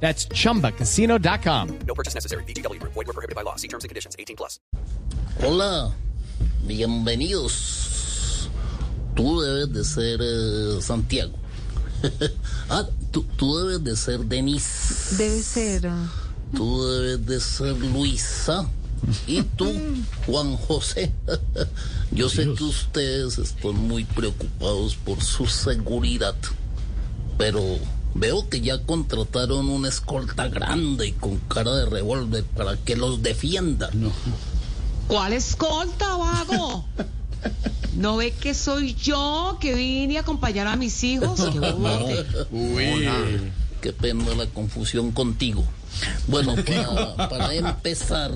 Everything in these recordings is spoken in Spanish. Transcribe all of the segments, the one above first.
That's chumbacasino.com. No purchase necessary. BGW. Void were prohibited by law. See terms and conditions. 18 plus. Hola, bienvenidos. Tú debes de ser eh, Santiago. ah, tú, tú debes de ser Denise. Debe ser. ah, Tú debes de ser Luisa. Y tú, Juan José. Yo sé que ustedes están muy preocupados por su seguridad. Pero veo que ya contrataron una escolta grande y con cara de revólver para que los defienda. ¿Cuál escolta, vago? ¿No ve que soy yo que vine a acompañar a mis hijos? ¡Qué bobote! Qué pena la confusión contigo. Bueno, para, para empezar,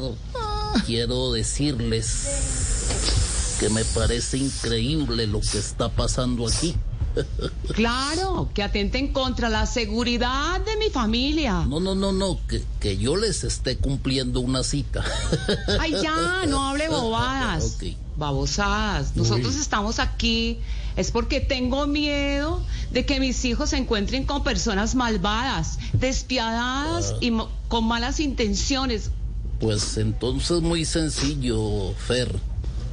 quiero decirles que me parece increíble lo que está pasando aquí. Claro, que atenten contra la seguridad de mi familia. No, no, no, no, que, que yo les esté cumpliendo una cita. Ay, ya, no hable bobadas. Babosadas. Nosotros estamos aquí es porque tengo miedo de que mis hijos se encuentren con personas malvadas, despiadadas y mo- con malas intenciones. Pues entonces muy sencillo, Fer.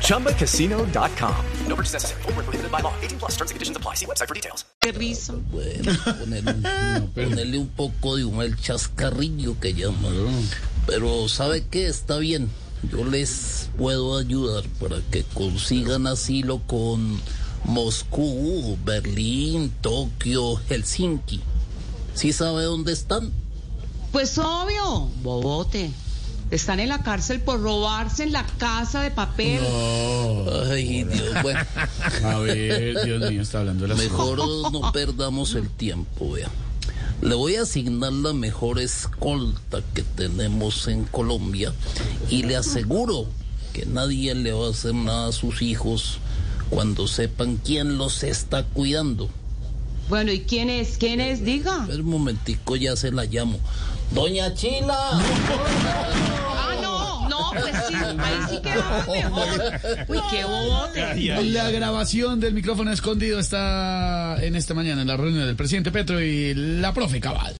ChumbaCasino.com. No purchase necessary. Void were prohibited by law. 18 plus. Terms and conditions apply. See website for details. qué risa. Bueno, ponerle, un- ponerle un poco de humor, el chascarrillo que llaman. Pero ¿sabe qué? Está bien. Yo les puedo ayudar para que consigan asilo con Moscú, Berlín, Tokio, Helsinki. ¿Sí sabe dónde están? Pues obvio, bobote. Están en la cárcel por robarse en la casa de papel. Ay, Dios, bueno, A ver, Dios mío, está hablando de las mejor no perdamos el tiempo, vea. Le voy a asignar la mejor escolta que tenemos en Colombia y le aseguro que nadie le va a hacer nada a sus hijos cuando sepan quién los está cuidando. Bueno, ¿y quién es? ¿Quién es? Diga. Espera un momentico, ya se la llamo. Doña Chila. Ah, no, no, pues sí, ahí sí quedamos mejor. Uy, qué bobote. La grabación del micrófono escondido está en esta mañana en la reunión del presidente Petro y la profe Cabal.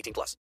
18 plus.